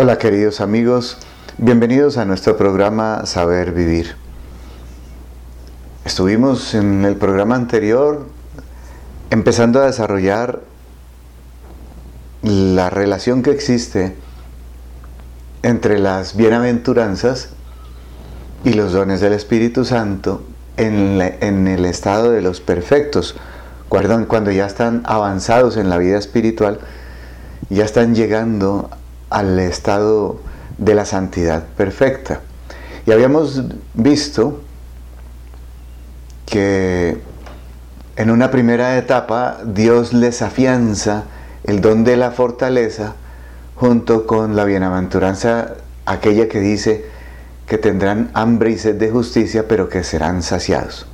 Hola queridos amigos, bienvenidos a nuestro programa Saber Vivir. Estuvimos en el programa anterior empezando a desarrollar la relación que existe entre las bienaventuranzas y los dones del Espíritu Santo en, el estado de los perfectos, cuando ya están avanzados en la vida espiritual, ya están llegando al estado de la santidad perfecta. Y habíamos visto que en una primera etapa Dios les afianza el don de la fortaleza junto con la bienaventuranza, aquella que dice que tendrán hambre y sed de justicia, pero que serán saciados.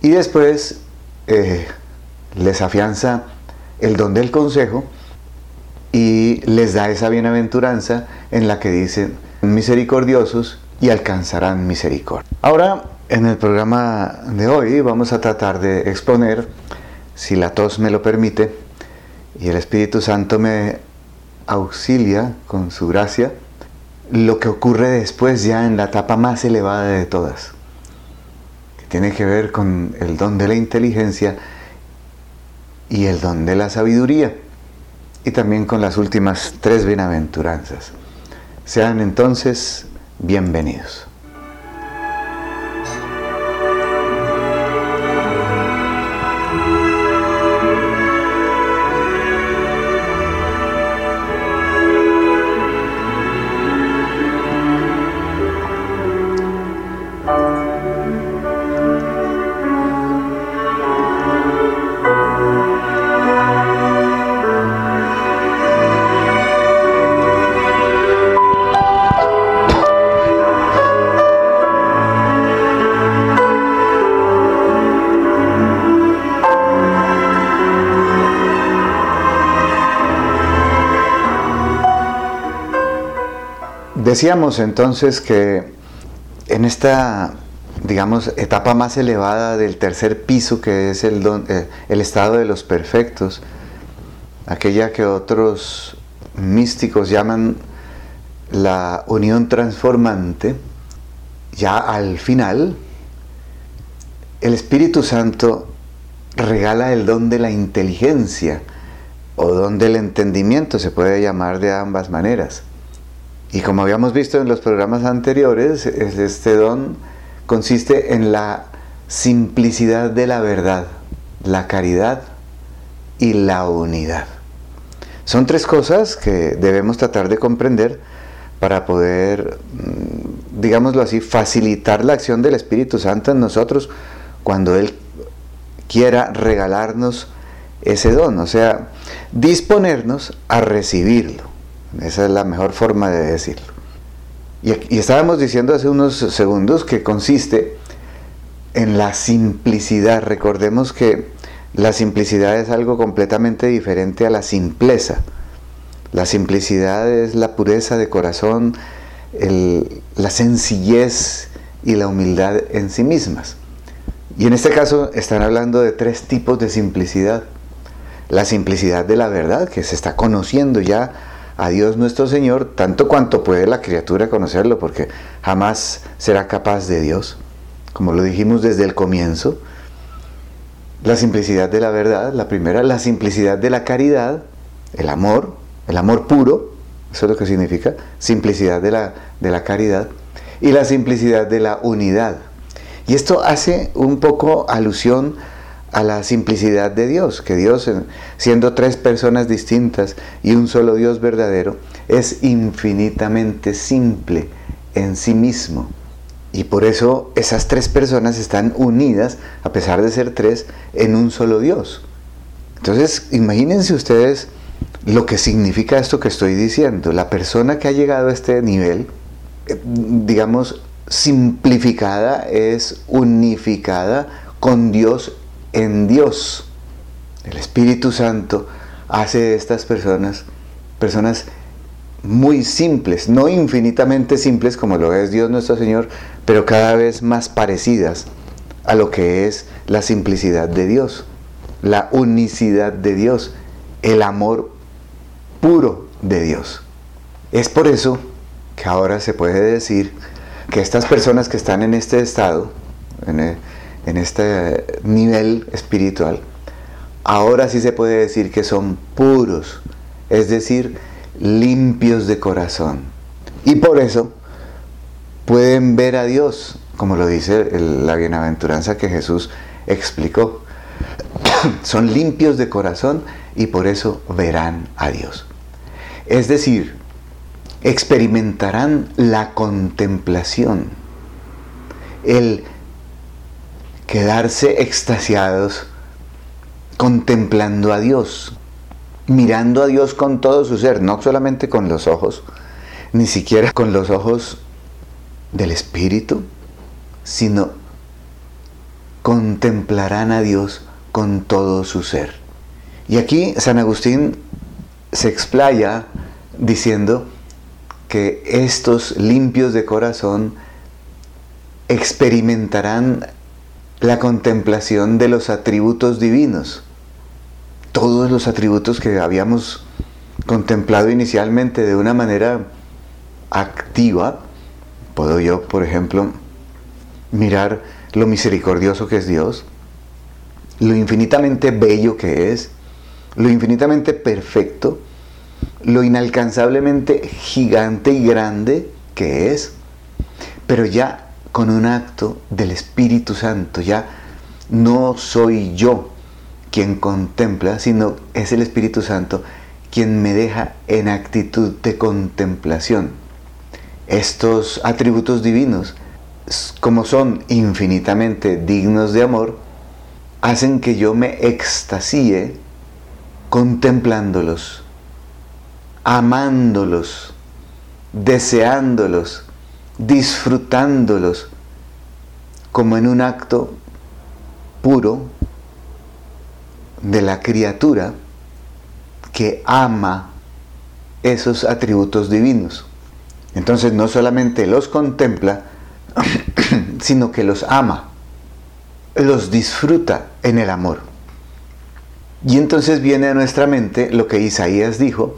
Y después eh, les afianza el don del consejo, y les da esa bienaventuranza en la que dicen misericordiosos y alcanzarán misericordia. Ahora, en el programa de hoy vamos a tratar de exponer, si la tos me lo permite, y el Espíritu Santo me auxilia con su gracia, lo que ocurre después ya en la etapa más elevada de todas, que tiene que ver con el don de la inteligencia y el don de la sabiduría y también con las últimas tres bienaventuranzas. Sean entonces bienvenidos. Decíamos entonces que en esta, digamos, etapa más elevada del tercer piso, que es el, eh, el estado de los perfectos, aquella que otros místicos llaman la unión transformante, ya al final, el Espíritu Santo regala el don de la inteligencia o don del entendimiento, se puede llamar de ambas maneras. Y como habíamos visto en los programas anteriores, este don consiste en la simplicidad de la verdad, la caridad y la unidad. Son tres cosas que debemos tratar de comprender para poder, mm, digámoslo así, facilitar la acción del Espíritu Santo en nosotros cuando Él quiera regalarnos ese don, o sea, disponernos a recibirlo. Esa es la mejor forma de decirlo. Y, estábamos diciendo hace unos segundos que consiste en la simplicidad. Recordemos que la simplicidad es algo completamente diferente a la simpleza. La simplicidad es la pureza de corazón, la sencillez y la humildad en sí mismas. Y en este caso están hablando de tres tipos de simplicidad. La simplicidad de la verdad, que se está conociendo ya a Dios nuestro Señor tanto cuanto puede la criatura conocerlo, porque jamás será capaz de Dios, como lo dijimos desde el comienzo. La simplicidad de la verdad, la primera, la simplicidad de la caridad, el amor, el amor puro, eso es lo que significa, simplicidad de la, de la caridad, y la simplicidad de la unidad. Y esto hace un poco alusión a la simplicidad de Dios, que Dios, siendo tres personas distintas y un solo Dios verdadero, es infinitamente simple en sí mismo. Y por eso esas tres personas están unidas, a pesar de ser tres, en un solo Dios. Entonces, imagínense ustedes lo que significa esto que estoy diciendo. La persona que ha llegado a este nivel, eh, digamos, simplificada, es unificada con Dios en Dios. El Espíritu Santo hace de estas personas personas muy simples, no infinitamente simples como lo es Dios nuestro Señor, pero cada vez más parecidas a lo que es la simplicidad de Dios, la unicidad de Dios, el amor puro de Dios. Es por eso que ahora se puede decir que estas personas que están en este estado, en, e, en este nivel espiritual, ahora sí se puede decir que son puros, es decir, limpios de corazón. Y por eso pueden ver a Dios, como lo dice la bienaventuranza que Jesús explicó. son limpios de corazón y por eso verán a Dios. Es decir, experimentarán la contemplación, el quedarse extasiados contemplando a Dios, mirando a Dios con todo su ser, no solamente con los ojos, ni siquiera con los ojos del Espíritu, sino contemplarán a Dios con todo su ser. Y aquí San Agustín se explaya diciendo que estos limpios de corazón experimentarán la contemplación de los atributos divinos. Todos los atributos que habíamos contemplado inicialmente de una manera activa. Puedo yo, por ejemplo, mirar lo misericordioso que es Dios, lo infinitamente bello que es, lo infinitamente perfecto, lo inalcanzablemente gigante y grande que es, pero ya con un acto del Espíritu Santo. Ya no soy yo quien contempla, sino es el Espíritu Santo quien me deja en actitud de contemplación. Estos atributos divinos, como son infinitamente dignos de amor, hacen que yo me extasíe contemplándolos, amándolos, deseándolos, disfrutándolos como en un acto puro de la criatura que ama esos atributos divinos. Entonces no solamente los contempla, sino que los ama, los disfruta en el amor. Y entonces viene a nuestra mente lo que Isaías dijo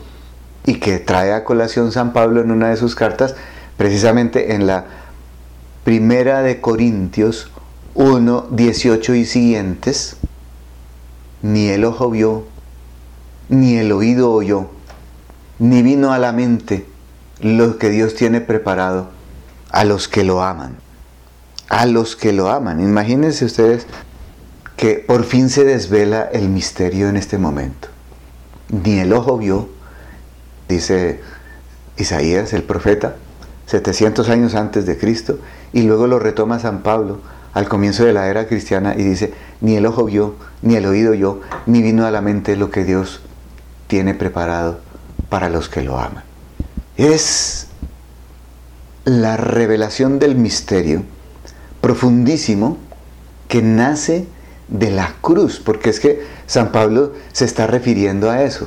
y que trae a colación San Pablo en una de sus cartas, precisamente en la primera de Corintios 1, 18 y siguientes, ni el ojo vio, ni el oído oyó, ni vino a la mente lo que Dios tiene preparado a los que lo aman. A los que lo aman. Imagínense ustedes que por fin se desvela el misterio en este momento. Ni el ojo vio, dice Isaías, el profeta, 700 años antes de Cristo, y luego lo retoma San Pablo al comienzo de la era cristiana y dice, ni el ojo vio, ni el oído yo, ni vino a la mente lo que Dios tiene preparado para los que lo aman. Es la revelación del misterio profundísimo que nace de la cruz, porque es que San Pablo se está refiriendo a eso.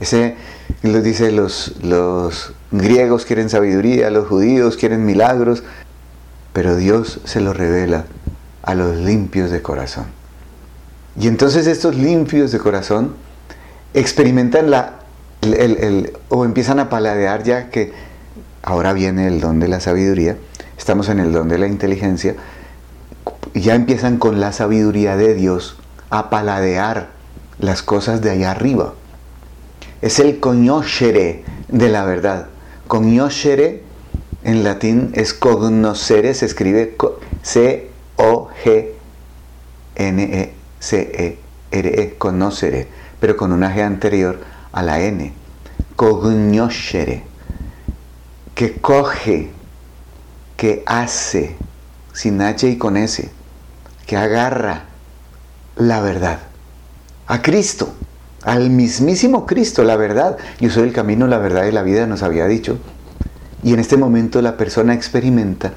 Ese, lo dice, los, los griegos quieren sabiduría, los judíos quieren milagros, pero Dios se lo revela a los limpios de corazón. Y entonces estos limpios de corazón experimentan la, o empiezan a paladear ya que ahora viene el don de la sabiduría, estamos en el don de la inteligencia, y ya empiezan con la sabiduría de Dios a paladear las cosas de allá arriba. Es el conoscere de la verdad. Conoscere en latín es cognoscere, se escribe C-O-G-N-E-C-E-R-E, e, conocere, pero con una G anterior a la N. Cognoscere, que coge, que hace, sin H y con S, que agarra la verdad. A Cristo, al mismísimo Cristo, la verdad. Yo soy el camino, la verdad y la vida, nos había dicho. Y en este momento la persona experimenta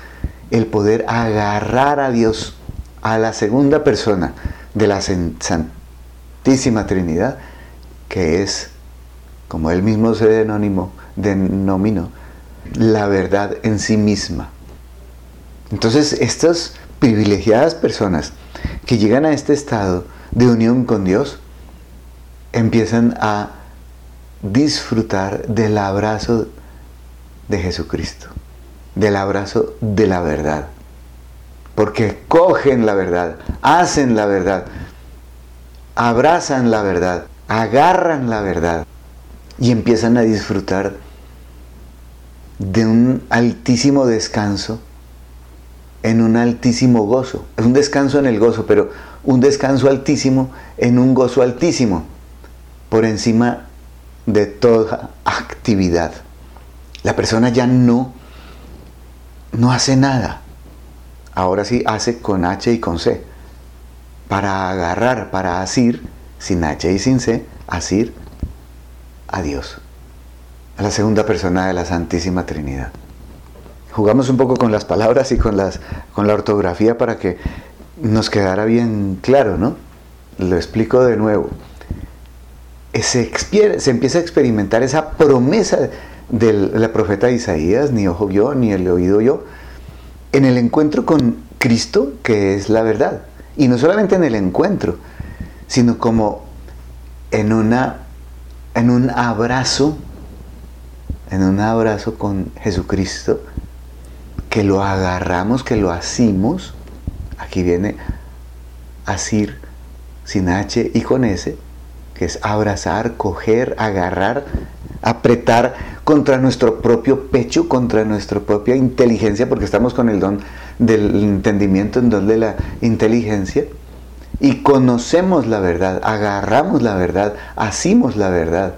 el poder agarrar a Dios, a la segunda persona de la Santísima Trinidad, que es, como él mismo se denominó, denominó la verdad en sí misma. Entonces, estas privilegiadas personas que llegan a este estado de unión con Dios, empiezan a disfrutar del abrazo de Jesucristo, del abrazo de la verdad. Porque cogen la verdad, hacen la verdad, abrazan la verdad, agarran la verdad y empiezan a disfrutar de un altísimo descanso en un altísimo gozo. Es un descanso en el gozo, pero un descanso altísimo en un gozo altísimo, por encima de toda actividad. La persona ya no, no hace nada. Ahora sí hace con H y con C. Para agarrar, para asir, sin H y sin C, asir a Dios. A la segunda persona de la Santísima Trinidad. Jugamos un poco con las palabras y con, las, con la ortografía para que nos quedara bien claro, ¿no? Lo explico de nuevo. Se, empieza a experimentar esa promesa del profeta Isaías, ni ojo yo, ni el oído yo, en el encuentro con Cristo, que es la verdad. Y no solamente en el encuentro, sino como en, una, en un abrazo, en un abrazo con Jesucristo, que lo agarramos, que lo asimos. Aquí viene asir sin H y con S, que es abrazar, coger, agarrar, apretar contra nuestro propio pecho, contra nuestra propia inteligencia, porque estamos con el don del entendimiento, el don de la inteligencia, y conocemos la verdad, agarramos la verdad, asimos la verdad,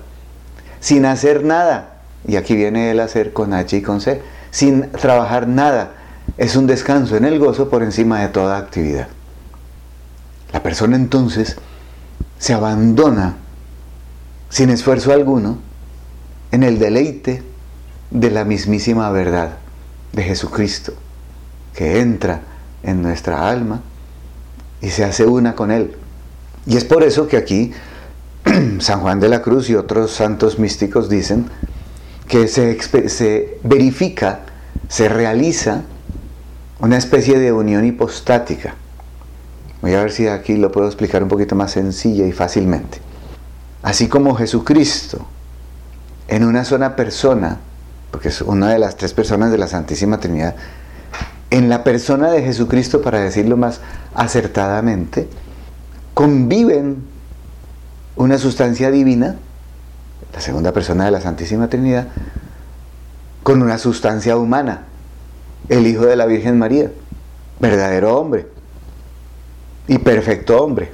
sin hacer nada. Y aquí viene el hacer con H y con C, sin trabajar nada. Es un descanso en el gozo por encima de toda actividad. La persona entonces se abandona sin esfuerzo alguno en el deleite de la mismísima verdad de Jesucristo, que entra en nuestra alma y se hace una con Él. Y es por eso que aquí San Juan de la Cruz y otros santos místicos dicen que se, se verifica, se realiza una especie de unión hipostática. Voy a ver si aquí lo puedo explicar un poquito más sencilla y fácilmente. Así como Jesucristo en una sola persona, porque es una de las tres personas de la Santísima Trinidad, en la persona de Jesucristo, para decirlo más acertadamente, conviven una sustancia divina, la segunda persona de la Santísima Trinidad, con una sustancia humana, el Hijo de la Virgen María, verdadero hombre y perfecto hombre.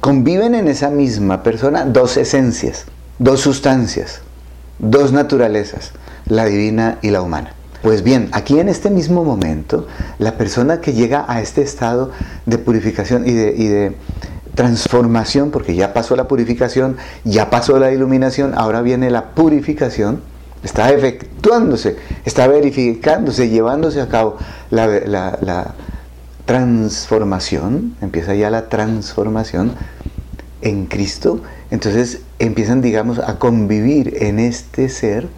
Conviven en esa misma persona dos esencias, dos sustancias dos naturalezas, la divina y la humana. Pues bien, aquí en este mismo momento, la persona que llega a este estado de purificación y de, transformación, porque ya pasó la purificación, ya pasó la iluminación, ahora viene la purificación, está efectuándose, está verificándose, llevándose a cabo la transformación, empieza ya la transformación en Cristo, entonces empiezan, digamos, a convivir en este ser,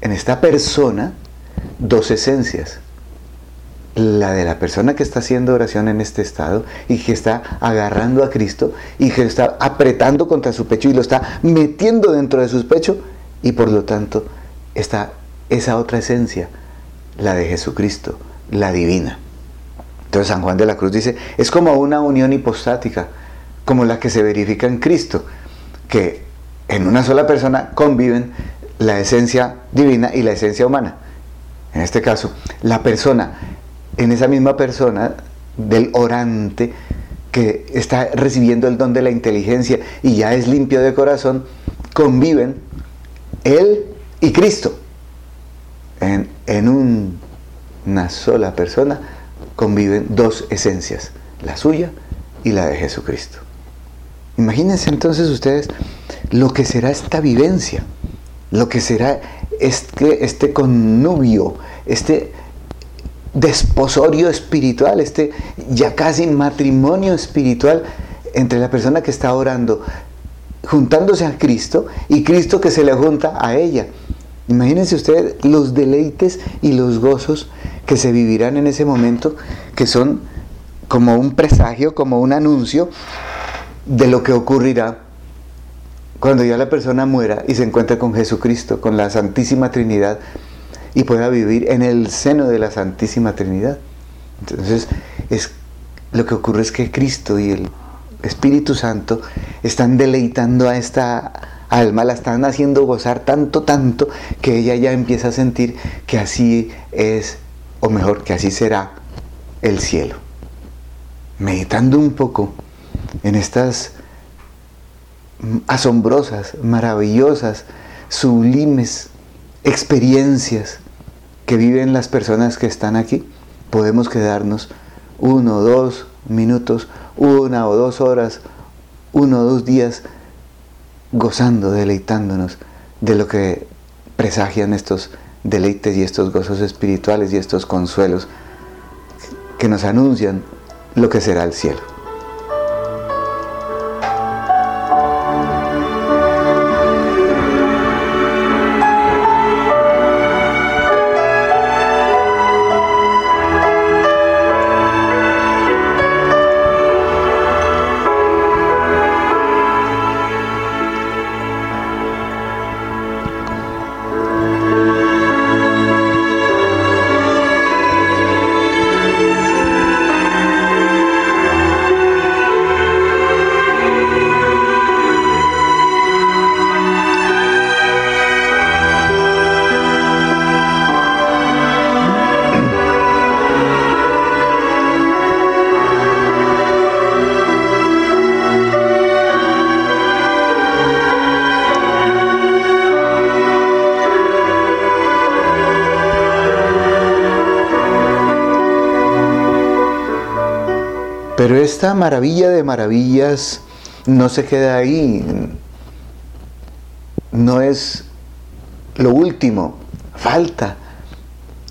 en esta persona, dos esencias. La de la persona que está haciendo oración en este estado y que está agarrando a Cristo y que está apretando contra su pecho y lo está metiendo dentro de su pecho y por lo tanto está esa otra esencia, la de Jesucristo, la divina. Entonces San Juan de la Cruz dice, es como una unión hipostática como la que se verifica en Cristo, que en una sola persona conviven la esencia divina y la esencia humana. En este caso, la persona, en esa misma persona del orante que está recibiendo el don de la inteligencia y ya es limpio de corazón, conviven él y Cristo. En, una sola persona conviven dos esencias, la suya y la de Jesucristo. Imagínense entonces ustedes lo que será esta vivencia, lo que será este, este connubio, este desposorio espiritual, este ya casi matrimonio espiritual entre la persona que está orando, juntándose a Cristo y Cristo que se le junta a ella. Imagínense ustedes los deleites y los gozos que se vivirán en ese momento, que son como un presagio, como un anuncio de lo que ocurrirá cuando ya la persona muera y se encuentre con Jesucristo, con la Santísima Trinidad, y pueda vivir en el seno de la Santísima Trinidad. Entonces, es, lo que ocurre es que Cristo y el Espíritu Santo están deleitando a esta alma, la están haciendo gozar tanto, tanto, que ella ya empieza a sentir que así es, o mejor, que así será el cielo. Meditando un poco en estas asombrosas, maravillosas, sublimes experiencias que viven las personas que están aquí, podemos quedarnos uno o dos minutos, una o dos horas, uno o dos días gozando, deleitándonos de lo que presagian estos deleites y estos gozos espirituales y estos consuelos que nos anuncian lo que será el cielo. Pero esta maravilla de maravillas no se queda ahí. No es lo último. Falta.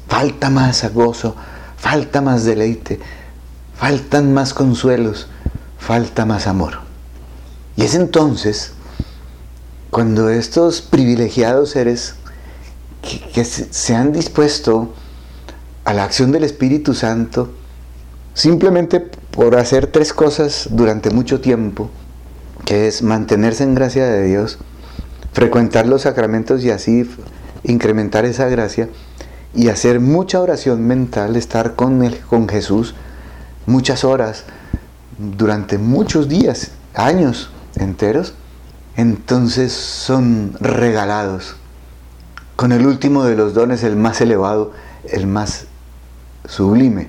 Falta más gozo. Falta más deleite. Faltan más consuelos. Falta más amor. Y es entonces cuando estos privilegiados seres que, que se han dispuesto a la acción del Espíritu Santo, simplemente por hacer tres cosas durante mucho tiempo, que es mantenerse en gracia de Dios, frecuentar los sacramentos y así incrementar esa gracia, y hacer mucha oración mental, estar con, con Jesús muchas horas, durante muchos días, años enteros, entonces son regalados. Con el último de los dones, el más elevado, el más sublime,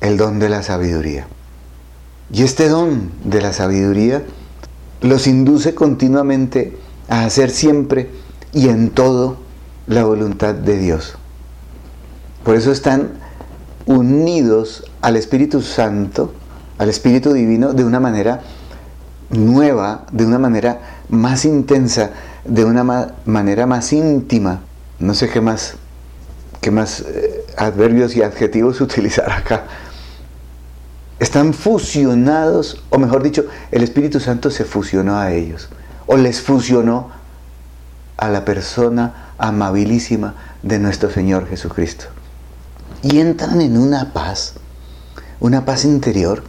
el don de la sabiduría. Y este don de la sabiduría los induce continuamente a hacer siempre y en todo la voluntad de Dios. Por eso están unidos al Espíritu Santo, al Espíritu Divino, de una manera nueva, de una manera más intensa, de una manera más íntima. No sé qué más, qué más eh, adverbios y adjetivos utilizar acá están fusionados, o mejor dicho, el Espíritu Santo se fusionó a ellos, o les fusionó a la persona amabilísima de nuestro Señor Jesucristo. Y entran en una paz, una paz interior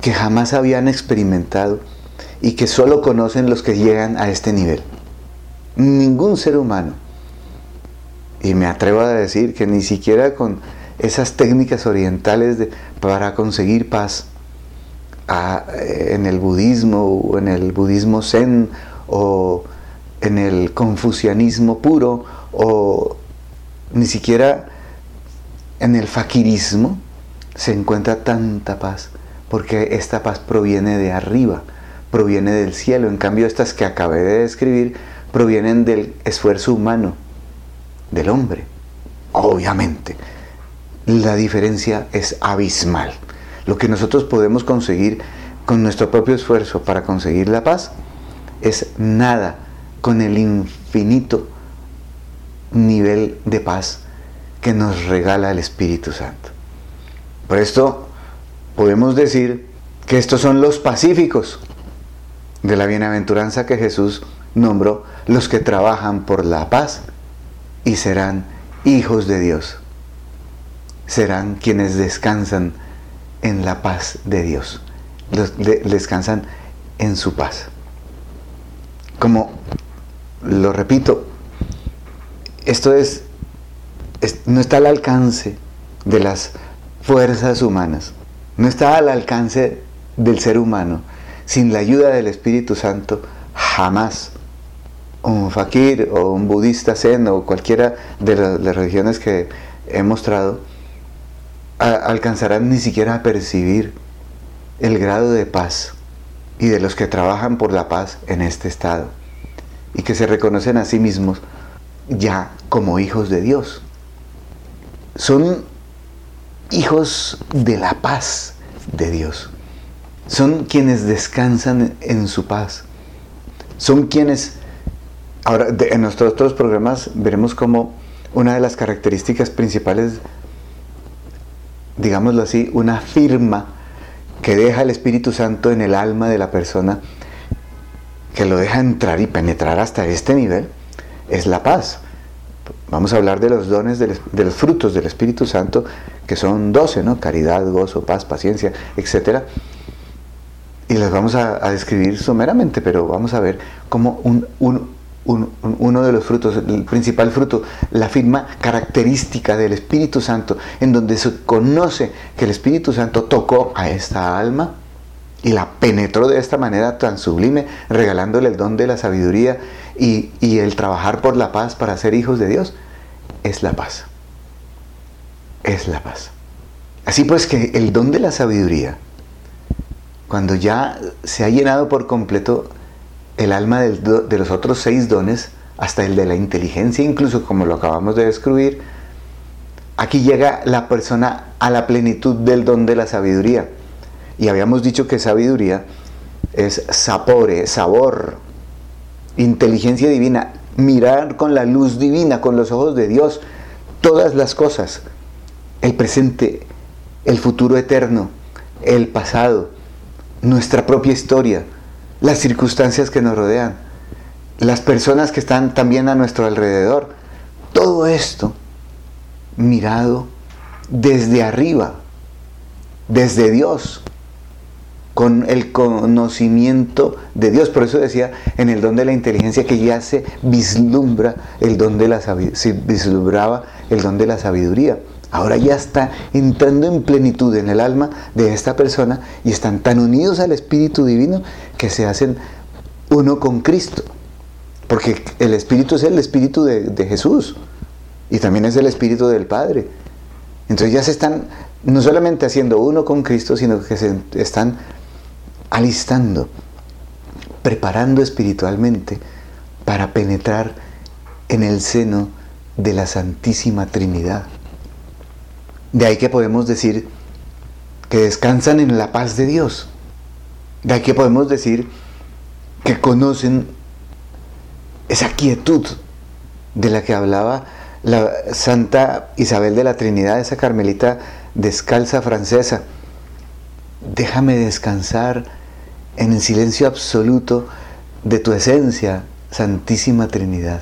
que jamás habían experimentado y que solo conocen los que llegan a este nivel. Ningún ser humano, y me atrevo a decir que ni siquiera con esas técnicas orientales para conseguir paz eh, en el budismo o en el budismo zen o en el confucianismo puro o ni siquiera en el faquirismo se encuentra tanta paz porque esta paz proviene de arriba, proviene del cielo. En cambio, estas que acabé de describir provienen del esfuerzo humano, del hombre, obviamente la diferencia es abismal. Lo que nosotros podemos conseguir con nuestro propio esfuerzo para conseguir la paz es nada con el infinito nivel de paz que nos regala el Espíritu Santo. Por esto podemos decir que estos son los pacíficos de la bienaventuranza que Jesús nombró, los que trabajan por la paz y serán hijos de Dios serán quienes descansan en la paz de Dios. descansan en su paz. como lo repito, esto es, no está al alcance de las fuerzas humanas, no está al alcance del ser humano. Sin la ayuda del Espíritu Santo, jamás un fakir o un budista zen o cualquiera de las religiones que he mostrado alcanzarán ni siquiera a percibir el grado de paz y de los que trabajan por la paz en este estado y que se reconocen a sí mismos ya como hijos de Dios. Son hijos de la paz de Dios. Son quienes descansan en su paz. Son quienes, ahora en nuestros otros programas veremos como una de las características principales, digámoslo así, una firma que deja el Espíritu Santo en el alma de la persona, que lo deja entrar y penetrar hasta este nivel, es la paz. Vamos a hablar de los dones, de los frutos del Espíritu Santo, que son doce, ¿no? Caridad, gozo, paz, paciencia, etc. Y los vamos a, describir someramente, pero vamos a ver cómo un, uno de los frutos, el principal fruto, la firma característica del Espíritu Santo, en donde se conoce que el Espíritu Santo tocó a esta alma y la penetró de esta manera tan sublime, regalándole el don de la sabiduría y, y el trabajar por la paz para ser hijos de Dios, es la paz. Es la paz. Así pues que el don de la sabiduría, cuando ya se ha llenado por completo el alma de los otros seis dones, hasta el de la inteligencia, incluso como lo acabamos de describir, aquí llega la persona a la plenitud del don de la sabiduría. Y habíamos dicho que sabiduría es sapore, sabor, inteligencia divina, mirar con la luz divina, con los ojos de Dios, todas las cosas, el presente, el futuro eterno, el pasado, nuestra propia historia, las circunstancias que nos rodean, las personas que están también a nuestro alrededor. Todo esto mirado desde arriba, desde Dios, con el conocimiento de Dios. Por eso decía en el don de la inteligencia que ya se vislumbra el don de la vislumbraba el don de la sabiduría. Ahora ya está entrando en plenitud en el alma de esta persona y están tan unidos al Espíritu Divino que se hacen uno con Cristo. Porque el Espíritu es el Espíritu de, Jesús y también es el Espíritu del Padre. Entonces ya se están no solamente haciendo uno con Cristo, sino que se están alistando, preparando espiritualmente para penetrar en el seno de la Santísima Trinidad. De ahí que podemos decir que descansan en la paz de Dios. De ahí que podemos decir que conocen esa quietud de la que hablaba la Santa Isabel de la Trinidad, esa carmelita descalza francesa. Déjame descansar en el silencio absoluto de tu esencia, Santísima Trinidad.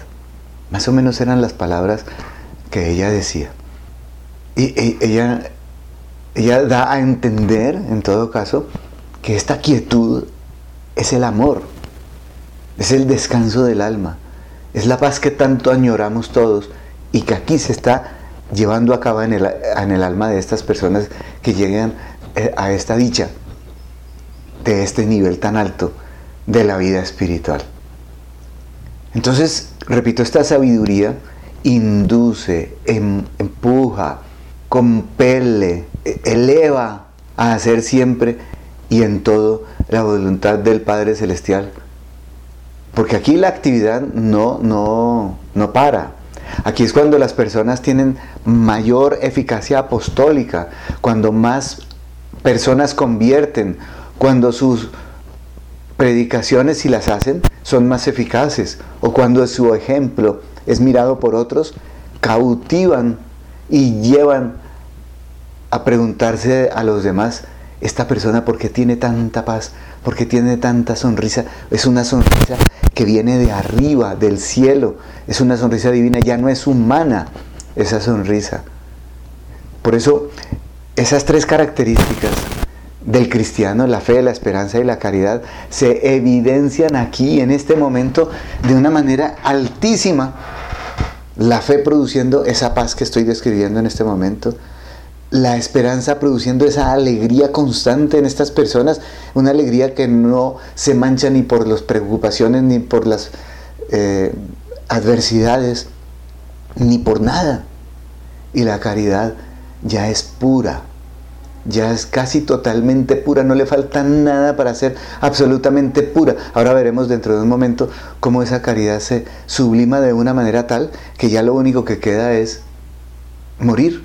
Más o menos eran las palabras que ella decía. Y ella, ella da a entender, en todo caso, que esta quietud es el amor, es el descanso del alma, es la paz que tanto añoramos todos y que aquí se está llevando a cabo en el, en el alma de estas personas que llegan eh, a esta dicha, de este nivel tan alto de la vida espiritual. Entonces, repito, esta sabiduría induce, em, empuja, compele, e, eleva a hacer siempre y en todo la voluntad del Padre Celestial. Porque aquí la actividad no, no, no para. Aquí es cuando las personas tienen mayor eficacia apostólica, cuando más personas convierten, cuando sus predicaciones, si las hacen, son más eficaces, o cuando su ejemplo es mirado por otros, cautivan y llevan a preguntarse a los demás, esta persona por qué tiene tanta paz, por qué tiene tanta sonrisa, es una sonrisa que viene de arriba, del cielo, es una sonrisa divina, ya no es humana esa sonrisa. Por eso, esas tres características del cristiano, la fe, la esperanza y la caridad, se evidencian aquí en este momento de una manera altísima. La fe produciendo esa paz que estoy describiendo en este momento, la esperanza produciendo esa alegría constante en estas personas, una alegría que no se mancha ni por las preocupaciones, ni por las eh, adversidades, ni por nada. Y la caridad ya es pura, ya es casi totalmente pura, no le falta nada para ser absolutamente pura. Ahora veremos dentro de un momento cómo esa caridad se sublima de una manera tal que ya lo único que queda es morir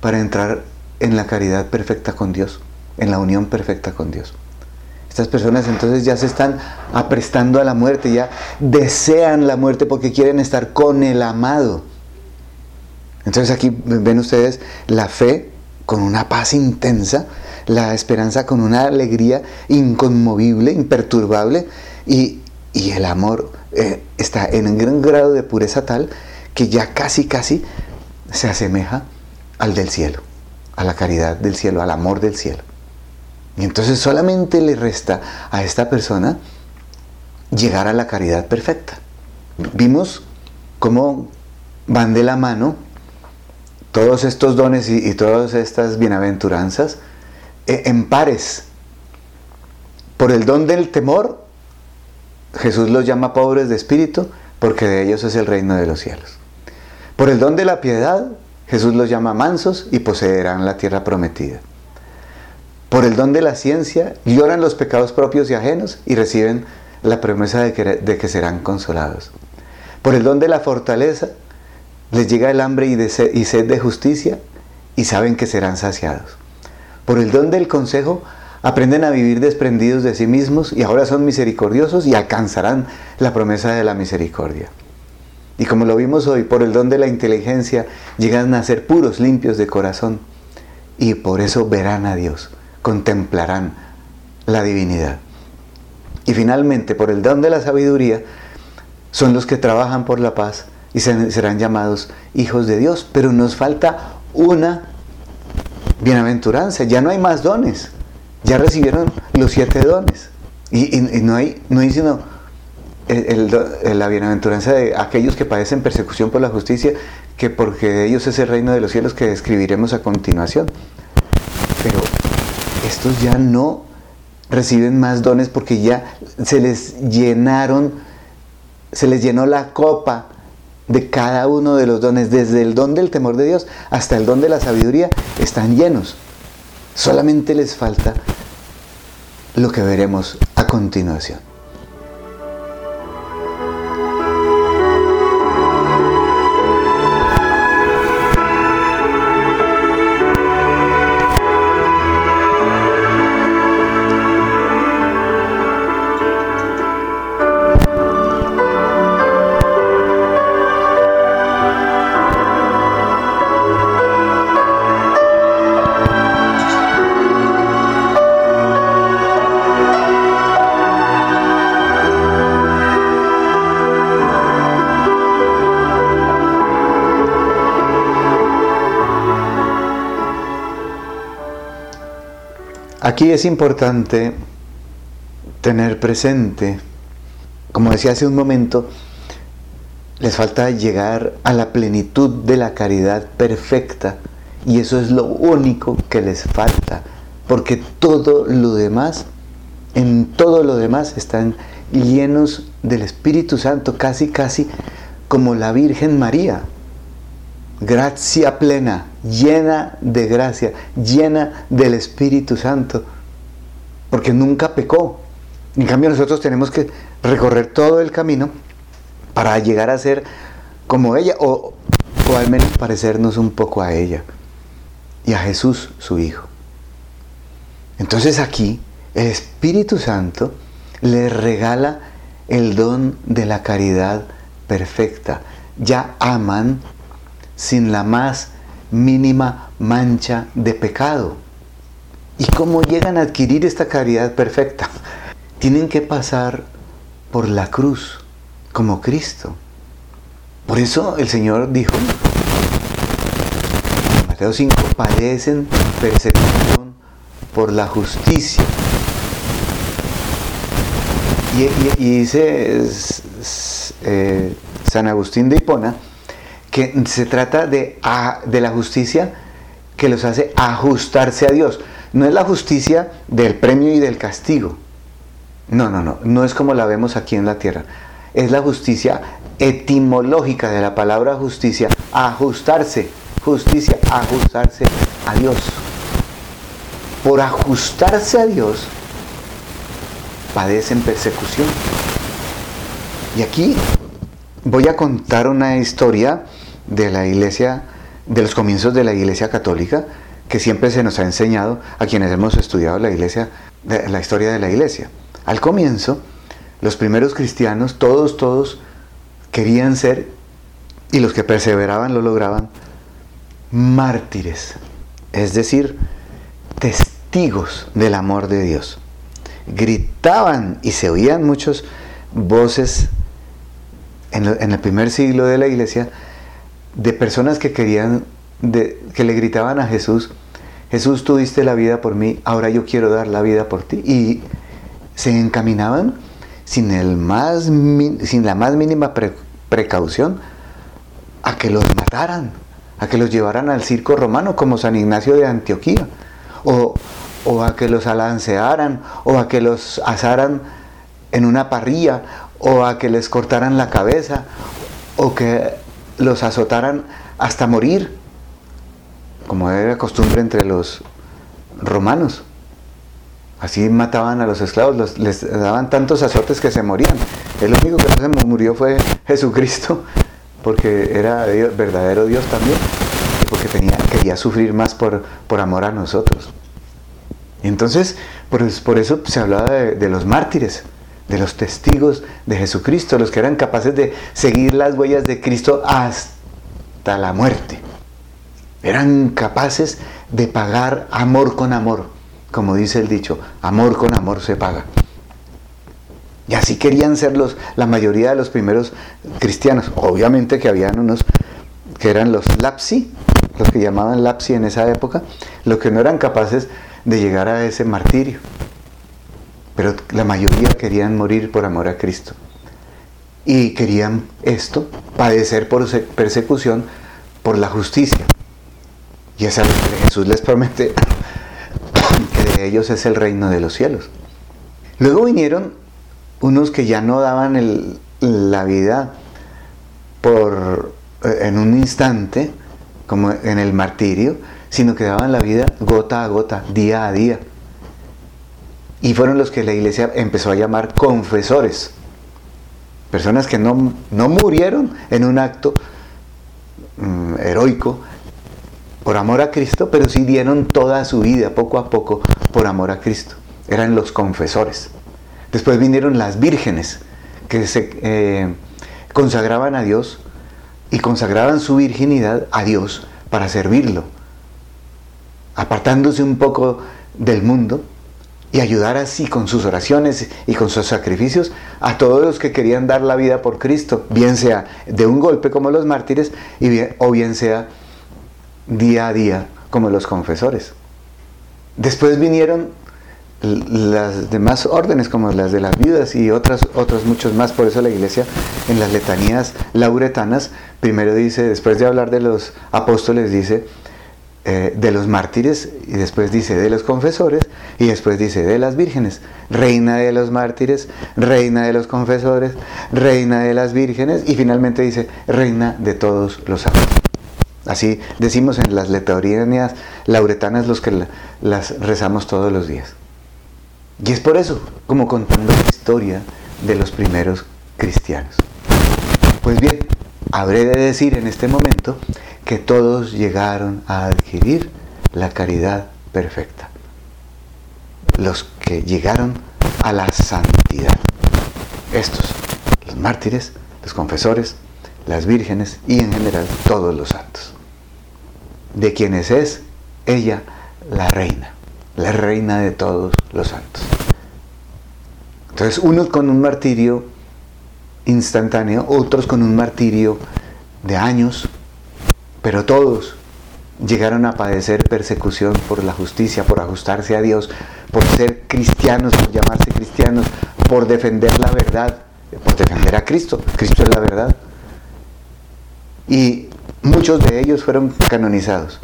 para entrar en la caridad perfecta con Dios, en la unión perfecta con Dios. Estas personas entonces ya se están aprestando a la muerte, ya desean la muerte porque quieren estar con el amado. Entonces aquí ven ustedes la fe con una paz intensa, la esperanza con una alegría inconmovible, imperturbable y, el amor eh, está en un gran grado de pureza tal que ya casi, casi se asemeja al del cielo, a la caridad del cielo, al amor del cielo. Y entonces solamente le resta a esta persona llegar a la caridad perfecta. Vimos cómo van de la mano todos estos dones y, todas estas bienaventuranzas eh, en pares. Por el don del temor, Jesús los llama pobres de espíritu, porque de ellos es el reino de los cielos. Por el don de la piedad, Jesús los llama mansos y poseerán la tierra prometida. Por el don de la ciencia, lloran los pecados propios y ajenos y reciben la promesa de que, de que serán consolados. Por el don de la fortaleza, les llega el hambre y, sed, y sed de justicia y saben que serán saciados. Por el don del consejo, aprenden a vivir desprendidos de sí mismos y ahora son misericordiosos y alcanzarán la promesa de la misericordia. Y como lo vimos hoy, por el don de la inteligencia llegan a ser puros, limpios de corazón. Y por eso verán a Dios, contemplarán la divinidad. Y finalmente, por el don de la sabiduría, son los que trabajan por la paz y serán llamados hijos de Dios. Pero nos falta una bienaventuranza, ya no hay más dones, ya recibieron los siete dones. Y, no, hay, no hay sino la bienaventuranza de aquellos que padecen persecución por la justicia, que porque de ellos es el reino de los cielos que describiremos a continuación. Pero estos ya no reciben más dones porque ya se les llenaron, se les llenó la copa de cada uno de los dones, desde el don del temor de Dios hasta el don de la sabiduría, están llenos. Solamente les falta lo que veremos a continuación. Aquí es importante tener presente, como decía hace un momento, les falta llegar a la plenitud de la caridad perfecta y eso es lo único que les falta, porque todo lo demás, en todo lo demás están llenos del Espíritu Santo, casi casi como la Virgen María. Gracia plena, llena de gracia, llena del Espíritu Santo, porque nunca pecó. En cambio nosotros tenemos que recorrer todo el camino para llegar a ser como ella, o, o al menos parecernos un poco a ella y a Jesús, su Hijo. Entonces aquí el Espíritu Santo le regala el don de la caridad perfecta. Ya aman sin la más mínima mancha de pecado. ¿Y cómo llegan a adquirir esta caridad perfecta? Tienen que pasar por la cruz como Cristo. Por eso el Señor dijo, Mateo 5, padecen persecución por la justicia. Y, dice eh, San Agustín de Hipona que se trata de, la justicia que los hace ajustarse a Dios. No es la justicia del premio y del castigo. No, no, no. No es como la vemos aquí en la tierra. Es la justicia etimológica de la palabra justicia. Ajustarse. Justicia, ajustarse a Dios. Por ajustarse a Dios, padecen persecución. Y aquí voy a contar una historia de la iglesia, de los comienzos de la iglesia católica, que siempre se nos ha enseñado a quienes hemos estudiado la iglesia, la historia de la iglesia. Al comienzo, los primeros cristianos, todos, todos, querían ser, y los que perseveraban lo lograban, mártires, es decir, testigos del amor de Dios. Gritaban y se oían muchas voces en, el primer siglo de la iglesia de personas que querían, que le gritaban a Jesús, Jesús, tú diste la vida por mí, ahora yo quiero dar la vida por ti. Y se encaminaban sin, el más, sin la más mínima precaución a que los mataran, a que los llevaran al circo romano como San Ignacio de Antioquía, o, o a que los alancearan, o a que los asaran en una parrilla, o a que les cortaran la cabeza, o que los azotaran hasta morir, como era costumbre entre los romanos. Así mataban a los esclavos, les daban tantos azotes que se morían. El único que no se murió fue Jesucristo, porque era verdadero Dios también, porque quería sufrir más por, por amor a nosotros. Entonces, por, eso se hablaba de los mártires, de los testigos de Jesucristo, los que eran capaces de seguir las huellas de Cristo hasta la muerte. Eran capaces de pagar amor con amor como dice el dicho, amor con amor se paga. Y así querían ser los, la mayoría de los primeros cristianos. Obviamente que habían unos que eran los lapsi, los que llamaban lapsi en esa época, los que no eran capaces de llegar a ese martirio. Pero la mayoría querían morir por amor a Cristo. Y querían esto, padecer por persecución por la justicia. Y es algo que Jesús les promete que de ellos es el reino de los cielos. Luego vinieron unos que ya no daban la vida por, eh, en un instante, como en el martirio, sino que daban la vida gota a gota, día a día. Y fueron los que la iglesia empezó a llamar confesores. Personas que no, no murieron en un acto mm, heroico, por amor a Cristo, pero sí dieron toda su vida, poco a poco, por amor a Cristo. Eran los confesores. Después vinieron las vírgenes, que se eh, consagraban a Dios y consagraban su virginidad a Dios para servirlo, apartándose un poco del mundo y ayudar así con sus oraciones y con sus sacrificios a todos los que querían dar la vida por Cristo, bien sea de un golpe como los mártires y o bien sea día a día como los confesores. Después vinieron las demás órdenes como las de las viudas y otras, otros muchos más. Por eso la iglesia en las letanías lauretanas primero dice, después de hablar de los apóstoles, dice eh, de los mártires y después dice de los confesores y después dice de las vírgenes. Reina de los mártires, reina de los confesores, reina de las vírgenes y finalmente dice reina de todos los santos. Así decimos en las letanías lauretanas los que las rezamos todos los días. Y es por eso, como contando la historia de los primeros cristianos. Pues bien, habré de decir en este momento que todos llegaron a adquirir la caridad perfecta. Los que llegaron a la santidad. Estos, los mártires, los confesores, las vírgenes y en general todos los santos de quienes es ella la reina, la reina de todos los santos. Entonces, unos con un martirio instantáneo, otros con un martirio de años, pero todos llegaron a padecer persecución por la justicia, por ajustarse a Dios, por ser cristianos, por llamarse cristianos, por defender la verdad, por defender a Cristo. Cristo es la verdad. Y muchos de ellos fueron canonizados,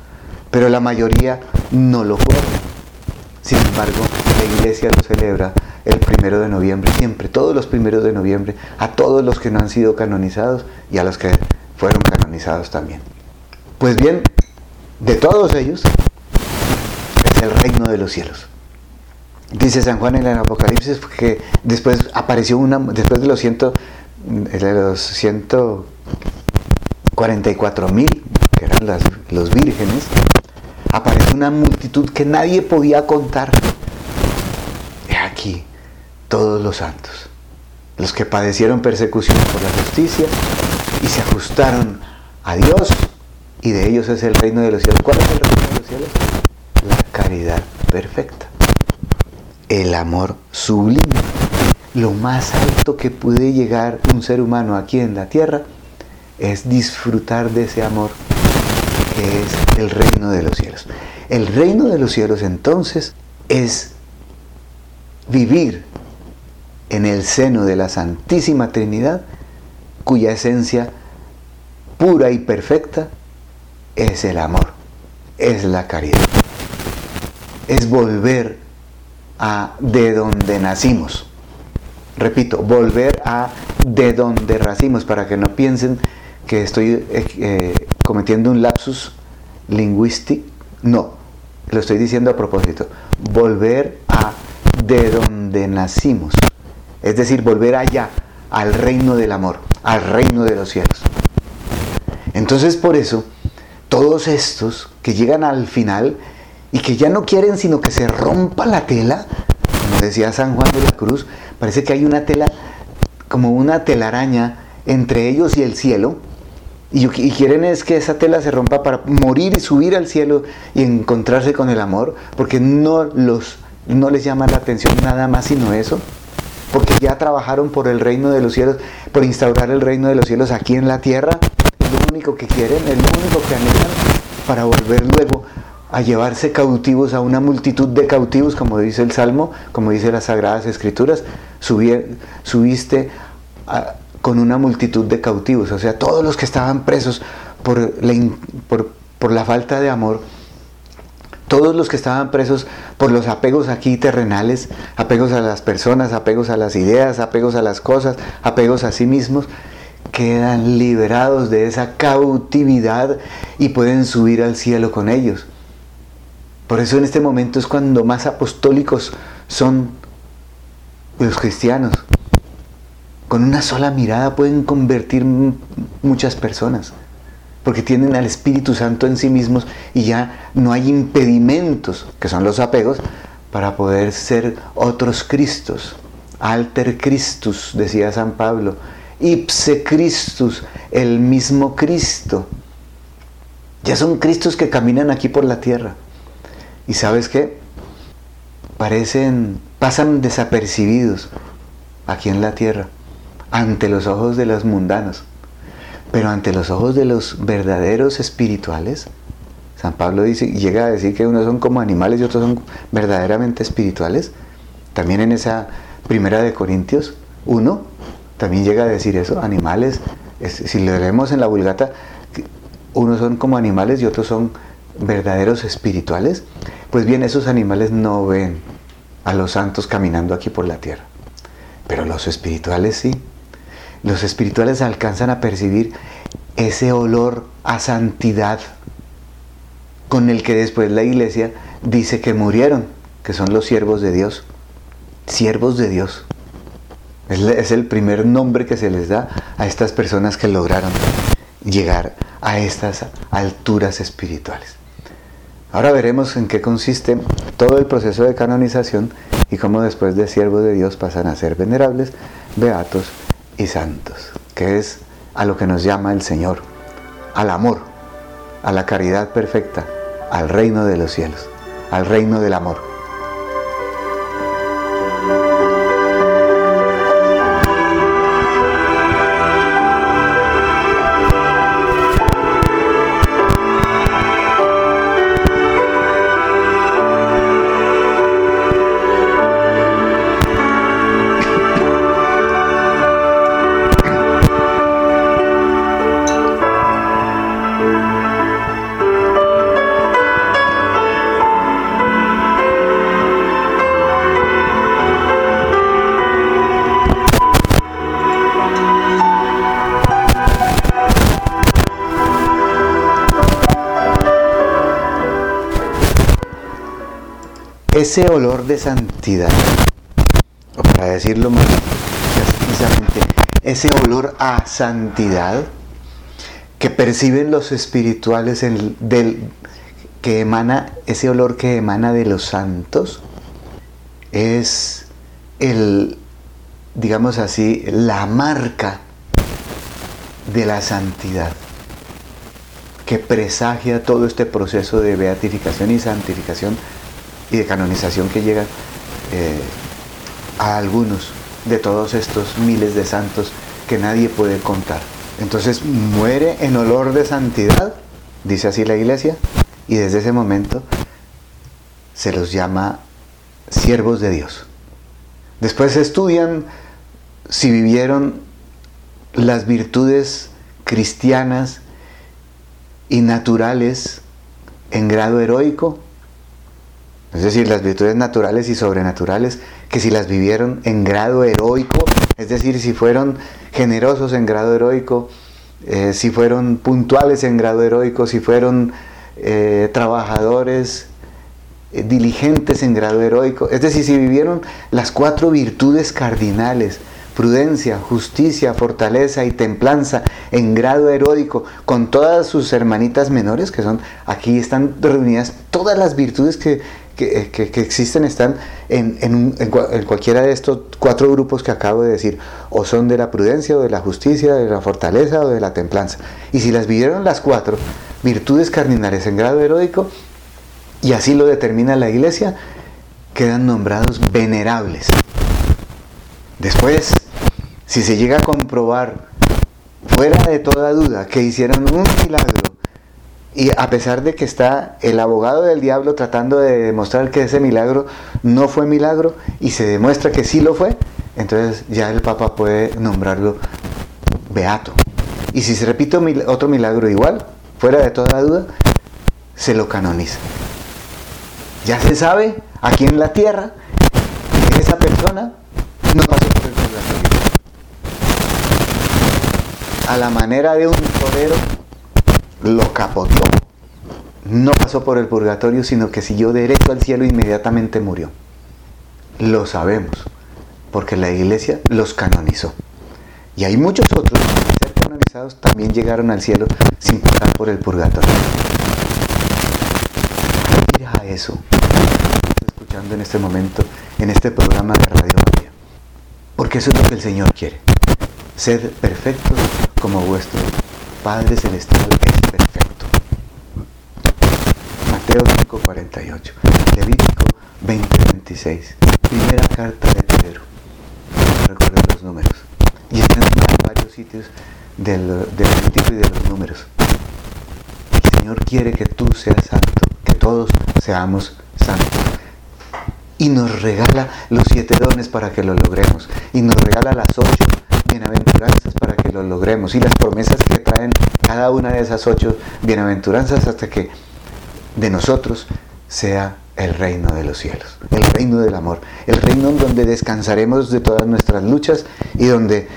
pero la mayoría no lo fueron. Sin embargo, la iglesia lo celebra el primero de noviembre, siempre, todos los primeros de noviembre, a todos los que no han sido canonizados y a los que fueron canonizados también. Pues bien, de todos ellos es el reino de los cielos. Dice San Juan en el Apocalipsis que después apareció una, después de los, ciento, de los 144 mil, que eran las, los vírgenes, apareció una multitud que nadie podía contar. He aquí todos los santos, los que padecieron persecución por la justicia y se ajustaron a Dios y de ellos es el reino de los cielos. ¿Cuál es el reino de los cielos? La caridad perfecta, el amor sublime. Lo más alto que puede llegar un ser humano aquí en la tierra es disfrutar de ese amor que es el reino de los cielos. El reino de los cielos entonces es vivir en el seno de la Santísima Trinidad, cuya esencia pura y perfecta es el amor, es la caridad, es volver a de donde nacimos. Repito, volver a de donde nacimos, para que no piensen que estoy eh, eh, cometiendo un lapsus lingüístico. No, lo estoy diciendo a propósito. Volver a de donde nacimos. Es decir, volver allá, al reino del amor, al reino de los cielos. Entonces por eso todos estos que llegan al final y que ya no quieren sino que se rompa la tela, como decía San Juan de la Cruz, parece que hay una tela, como una telaraña entre ellos y el cielo, y, quieren es que esa tela se rompa para morir y subir al cielo y encontrarse con el amor, porque no, los, no les llama la atención nada más sino eso, porque ya trabajaron por el reino de los cielos, por instaurar el reino de los cielos aquí en la tierra, único que quieren, el único que anhelan para volver luego a llevarse cautivos a una multitud de cautivos, como dice el Salmo, como dice las Sagradas Escrituras, subiste con una multitud de cautivos, o sea, todos los que estaban presos por la falta de amor, todos los que estaban presos por los apegos aquí terrenales, apegos a las personas, apegos a las ideas, apegos a las cosas, apegos a sí mismos, quedan liberados de esa cautividad y pueden subir al cielo con ellos. Por eso en este momento es cuando más apostólicos son los cristianos. Con una sola mirada pueden convertir muchas personas, porque tienen al Espíritu Santo en sí mismos y ya no hay impedimentos, que son los apegos, para poder ser otros Cristos. Alter Christus, decía San Pablo ipse Christus, el mismo Cristo. Ya son Cristos que caminan aquí por la tierra. ¿Y sabes qué? Parecen, pasan desapercibidos aquí en la tierra, ante los ojos de los mundanos. Pero ante los ojos de los verdaderos espirituales, San Pablo dice, llega a decir que unos son como animales y otros son verdaderamente espirituales. También en esa primera de Corintios 1, también llega a decir eso, animales, si leemos en la vulgata, unos son como animales y otros son verdaderos espirituales, pues bien, esos animales no ven a los santos caminando aquí por la tierra, pero los espirituales sí. Los espirituales alcanzan a percibir ese olor a santidad con el que después la iglesia dice que murieron, que son los siervos de Dios, siervos de Dios. Es el primer nombre que se les da a estas personas que lograron llegar a estas alturas espirituales. Ahora veremos en qué consiste todo el proceso de canonización y cómo después de siervos de Dios pasan a ser venerables, beatos y santos, que es a lo que nos llama el Señor, al amor, a la caridad perfecta, al reino de los cielos, al reino del amor. Ese olor de santidad, o para decirlo más precisamente, ese olor a santidad que perciben los espirituales del, que emana, ese olor que emana de los santos, es el, digamos así, la marca de la santidad que presagia todo este proceso de beatificación y santificación y de canonización que llega eh, a algunos de todos estos miles de santos que nadie puede contar. Entonces muere en olor de santidad, dice así la iglesia, y desde ese momento se los llama siervos de Dios. Después estudian si vivieron las virtudes cristianas y naturales en grado heroico, es decir, las virtudes naturales y sobrenaturales, que si las vivieron en grado heroico, es decir, si fueron generosos en grado heroico, eh, si fueron puntuales en grado heroico, si fueron eh, trabajadores eh, diligentes en grado heroico, es decir, si vivieron las cuatro virtudes cardinales, prudencia, justicia, fortaleza y templanza en grado heroico, con todas sus hermanitas menores, que son, aquí están reunidas todas las virtudes que, que, existen están en, en, cualquiera de estos cuatro grupos que acabo de decir, o son de la prudencia, o de la justicia, de la fortaleza, o de la templanza. Y si las vivieron las cuatro virtudes cardinales en grado heroico, y así lo determina la iglesia, quedan nombrados venerables. Después, si se llega a comprobar fuera de toda duda que hicieron un milagro y a pesar de que está el abogado del diablo tratando de demostrar que ese milagro no fue milagro y se demuestra que sí lo fue, entonces ya el Papa puede nombrarlo beato. Y si se repite otro milagro igual, fuera de toda duda, se lo canoniza. Ya se sabe aquí en la tierra que esa persona no pasó por el purgatorio. A la manera de un torero lo capotó. No pasó por el purgatorio, sino que siguió derecho al cielo e inmediatamente murió. Lo sabemos, porque la iglesia los canonizó. Y hay muchos otros que ser canonizados también llegaron al cielo sin pasar por el purgatorio. Mira eso. Estás escuchando en este momento, en este programa de Radio María. Porque eso es lo que el Señor quiere. Ser perfectos como vuestro Padre Celestial es perfecto. Mateo 5:48, Levítico 20:26, primera carta de Pedro. No recuerdo los números. Y están en varios sitios del, del Levítico y de los números. El Señor quiere que tú seas santo, que todos seamos santos y nos regala los siete dones para que lo logremos. Y nos regala las ocho bienaventuranzas para que lo logremos y las promesas que traen cada una de esas ocho bienaventuranzas hasta que de nosotros sea el reino de los cielos, el reino del amor, el reino en donde descansaremos de todas nuestras luchas y donde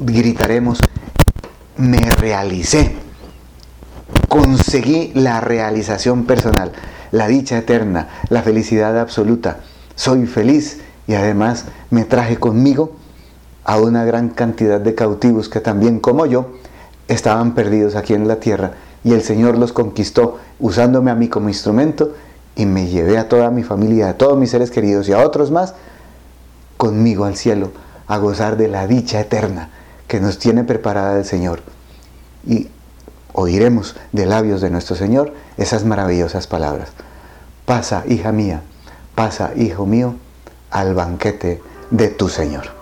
gritaremos, me realicé, conseguí la realización personal, la dicha eterna, la felicidad absoluta, soy feliz y además me traje conmigo a una gran cantidad de cautivos que también como yo estaban perdidos aquí en la tierra y el Señor los conquistó usándome a mí como instrumento y me llevé a toda mi familia, a todos mis seres queridos y a otros más conmigo al cielo a gozar de la dicha eterna que nos tiene preparada el Señor. Y oiremos de labios de nuestro Señor esas maravillosas palabras. Pasa, hija mía, pasa, hijo mío, al banquete de tu Señor.